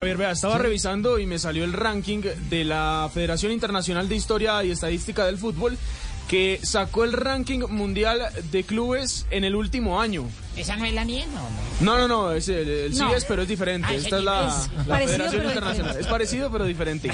A ver, vea, estaba revisando y me salió el ranking de la Federación Internacional de Historia y Estadística del Fútbol que sacó el ranking mundial de clubes en el último año. ¿Esa no es la mía? No, No, no. no, es el, el sí No. es, pero es diferente. Ah, Esta es la, es la Federación pero Internacional. diferente. Es parecido, pero diferente.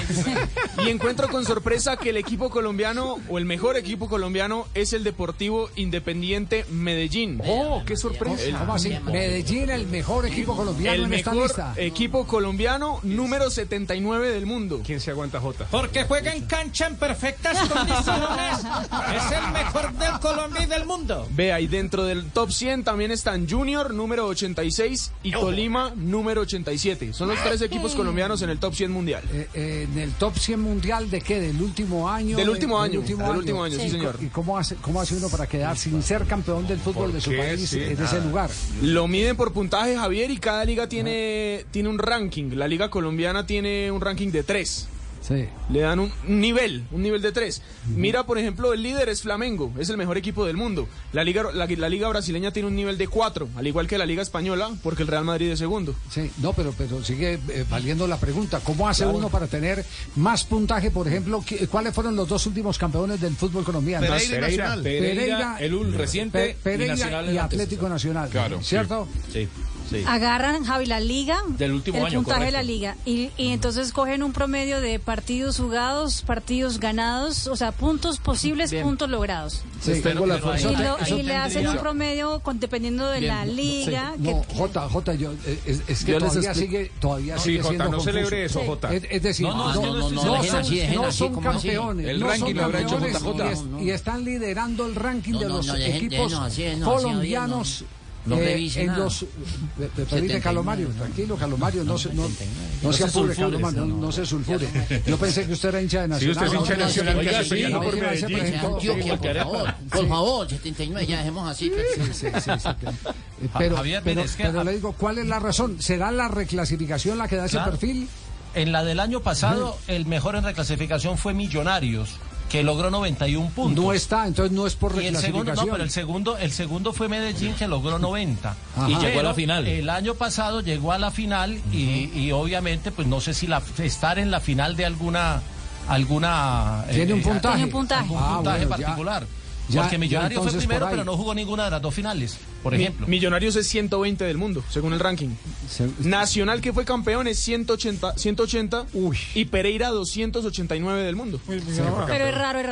Y encuentro con sorpresa que el equipo colombiano, o el mejor equipo colombiano, es el Deportivo Independiente Medellín. Oh, qué sorpresa. ¿Cómo así? Medellín, el mejor equipo colombiano El en esta mejor lista. equipo colombiano número 79 del mundo. ¿Quién se aguanta Jota? Porque juega en cancha en perfectas condiciones. es el mejor del Colombia y del mundo. Vea, y dentro del top 100 también están Junior, número 86, y Tolima, número 87. Son los tres equipos colombianos en el top 100 mundial. Eh, eh, en el top 100 mundial de qué? Del último año. Del De- último año, del último año, sí, ¿Y señor. ¿Y cómo hace, cómo hace uno para quedar sin ser campeón del fútbol de su qué? país Sí, en ese nada. lugar? Lo miden por puntaje, Javier, y cada liga tiene, tiene un ranking. La liga colombiana tiene un ranking de 3. Sí. Le dan un nivel, un nivel de 3. Mira, por ejemplo, el líder es Flamengo, es el mejor equipo del mundo. La liga, la, la liga brasileña tiene un nivel de 4, al igual que la liga española, porque el Real Madrid es segundo. Sí, no, pero, pero sigue eh, valiendo la pregunta. ¿Cómo hace uno para tener más puntaje? Por ejemplo, ¿qué- ¿cuáles fueron los dos últimos campeones del fútbol colombiano? Pereira Nacional. Pereira, el ul reciente Pe- Pereira y Nacional y el Atlético Nacional. Claro, ¿Cierto? Sí, sí. Agarran, Javi, la liga. Del último el año, puntaje de correcto. la liga. Y, y entonces cogen un promedio de partidos jugados, partidos ganados, o sea, puntos posibles, puntos logrados. Sí, tengo la fuerza. Y, lo- y le hacen un promedio con, dependiendo de la liga. No, que- Jota, Jota, yo, eh, es, es que Yo todavía sigue, todavía Sí, sigue Jota, siendo no confuso. celebre eso, Jota. Es, es decir, No, no, no no, no son, no campeones, El no ranking son lo habrá hecho JJ. y, es- y están liderando el ranking No, de no, los no, equipos colombianos. No- eh, revise en nada. los eh, pe- permite 79, Calomario, tranquilo Calomario, no, se no, no, No se apure sulfure, Calomario, no, no se sulfure. Yo pensé que usted era hincha de Si Nacional. usted es hincha de Nacional, Oiga, ¿qué hace sí, peleando la por Medellín? por favor. Por favor, 79, ya dejemos así. Sí, sí, sí, Eh, Pero, pero, le digo, ¿cuál es la razón? ¿Será la reclasificación la que da ese perfil? En la del año pasado, el mejor en reclasificación fue Millonarios, que logró 91 puntos. No está, entonces no es por Y el segundo, reclasificación. no, pero el segundo, el segundo fue Medellín que logró 90. Ajá. Y llegó a la final. El año pasado llegó a la final y, y obviamente, pues no sé si la, estar en la final de alguna, alguna Tiene un puntaje. Tiene un puntaje. algún Ah, puntaje bueno, particular. ya- Porque Millonarios fue primero, pero no jugó ninguna de las dos finales, por Mi- ejemplo. Millonarios es 120 del mundo, según el ranking. Se- Nacional, que fue campeón, es 180, 180 Uy. y Pereira 289 del mundo. pero es raro el ranking.